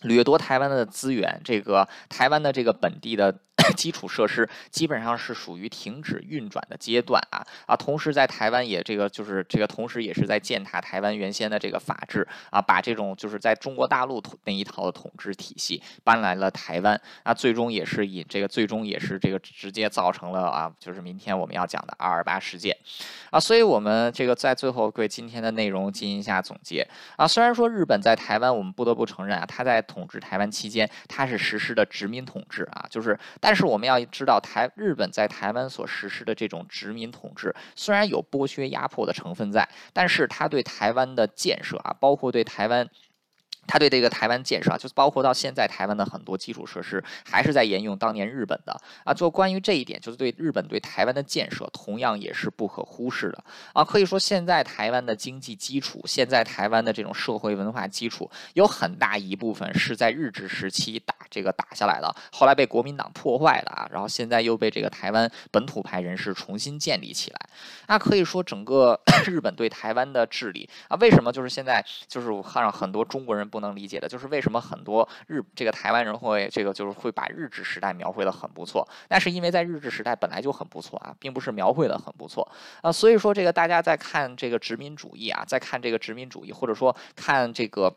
[SPEAKER 1] 掠夺台湾的资源，这个台湾的这个本地的。基础设施基本上是属于停止运转的阶段啊啊！同时在台湾也这个就是这个，同时也是在践踏台湾原先的这个法治啊，把这种就是在中国大陆那一套的统治体系搬来了台湾啊，最终也是以这个最终也是这个直接造成了啊，就是明天我们要讲的二二八事件啊，所以我们这个在最后对今天的内容进行一下总结啊。虽然说日本在台湾，我们不得不承认啊，他在统治台湾期间，他是实施的殖民统治啊，就是但。是是我们要知道，台日本在台湾所实施的这种殖民统治，虽然有剥削压迫的成分在，但是它对台湾的建设啊，包括对台湾。他对这个台湾建设啊，就是包括到现在台湾的很多基础设施，还是在沿用当年日本的啊。就关于这一点，就是对日本对台湾的建设，同样也是不可忽视的啊。可以说，现在台湾的经济基础，现在台湾的这种社会文化基础，有很大一部分是在日治时期打这个打下来的，后来被国民党破坏的啊，然后现在又被这个台湾本土派人士重新建立起来。那可以说，整个 日本对台湾的治理啊，为什么就是现在就是让很多中国人。不能理解的就是为什么很多日这个台湾人会这个就是会把日治时代描绘的很不错，那是因为在日治时代本来就很不错啊，并不是描绘的很不错啊，所以说这个大家在看这个殖民主义啊，在看这个殖民主义或者说看这个。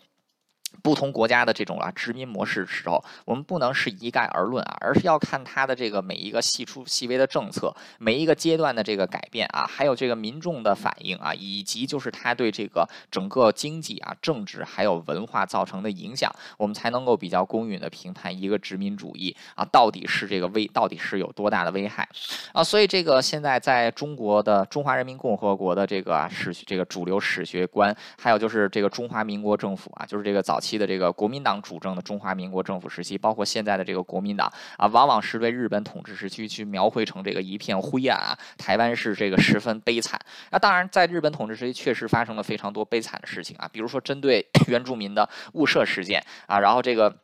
[SPEAKER 1] 不同国家的这种啊殖民模式时候，我们不能是一概而论啊，而是要看它的这个每一个细出细微的政策，每一个阶段的这个改变啊，还有这个民众的反应啊，以及就是它对这个整个经济啊、政治还有文化造成的影响，我们才能够比较公允的评判一个殖民主义啊到底是这个危到底是有多大的危害啊。所以这个现在在中国的中华人民共和国的这个啊史这个主流史学观，还有就是这个中华民国政府啊，就是这个早。期的这个国民党主政的中华民国政府时期，包括现在的这个国民党啊，往往是对日本统治时期去描绘成这个一片灰暗啊，台湾是这个十分悲惨。那当然，在日本统治时期确实发生了非常多悲惨的事情啊，比如说针对 原住民的误射事件啊，然后这个。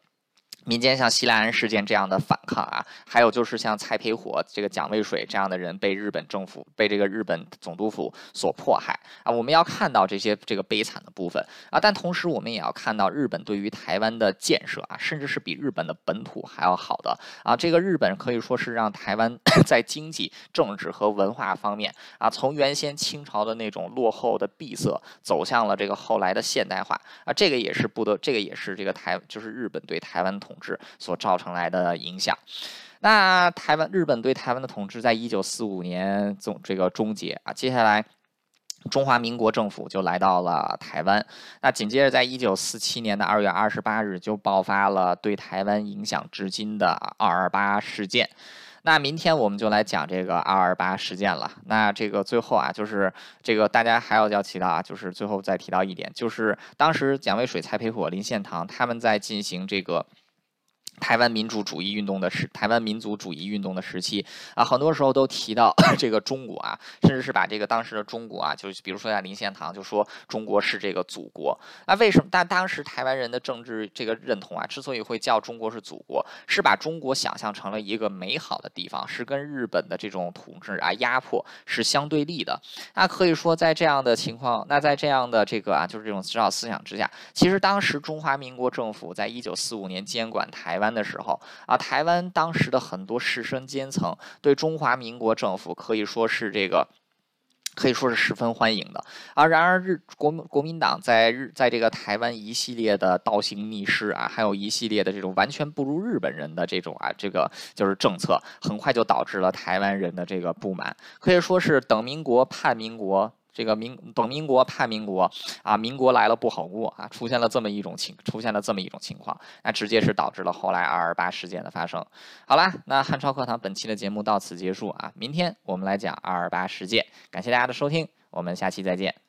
[SPEAKER 1] 民间像西兰安事件这样的反抗啊，还有就是像蔡培火、这个蒋渭水这样的人被日本政府、被这个日本总督府所迫害。啊，我们要看到这些这个悲惨的部分。啊，但同时我们也要看到日本对于台湾的建设啊，甚至是比日本的本土还要好的。啊，这个日本可以说是让台湾 在经济、政治和文化方面啊，从原先清朝的那种落后的闭塞，走向了这个后来的现代化。啊，这个也是不得，这个也是这个台，就是日本对台湾统。统治所造成来的影响，那台湾日本对台湾的统治在一九四五年总这个终结啊，接下来中华民国政府就来到了台湾，那紧接着在一九四七年的二月二十八日就爆发了对台湾影响至今的二二八事件。那明天我们就来讲这个二二八事件了。那这个最后啊，就是这个大家还要要提到啊，就是最后再提到一点，就是当时蒋渭水、蔡培火、林献堂他们在进行这个。台湾民主主义运动的时，台湾民族主义运动的时期啊，很多时候都提到 这个中国啊，甚至是把这个当时的中国啊，就比如说像林献堂就说中国是这个祖国。那为什么？但当时台湾人的政治这个认同啊，之所以会叫中国是祖国，是把中国想象成了一个美好的地方，是跟日本的这种统治啊压迫是相对立的。那可以说，在这样的情况，那在这样的这个啊，就是这种指导思想之下，其实当时中华民国政府在一九四五年监管台湾。的时候啊，台湾当时的很多士绅阶层对中华民国政府可以说是这个，可以说是十分欢迎的啊。然而日国国民党在日在这个台湾一系列的倒行逆施啊，还有一系列的这种完全不如日本人的这种啊，这个就是政策，很快就导致了台湾人的这个不满，可以说是等民国叛民国。这个民等民国叛民国啊，民国来了不好过啊，出现了这么一种情，出现了这么一种情况，那直接是导致了后来二二八事件的发生。好啦，那汉超课堂本期的节目到此结束啊，明天我们来讲二二八事件，感谢大家的收听，我们下期再见。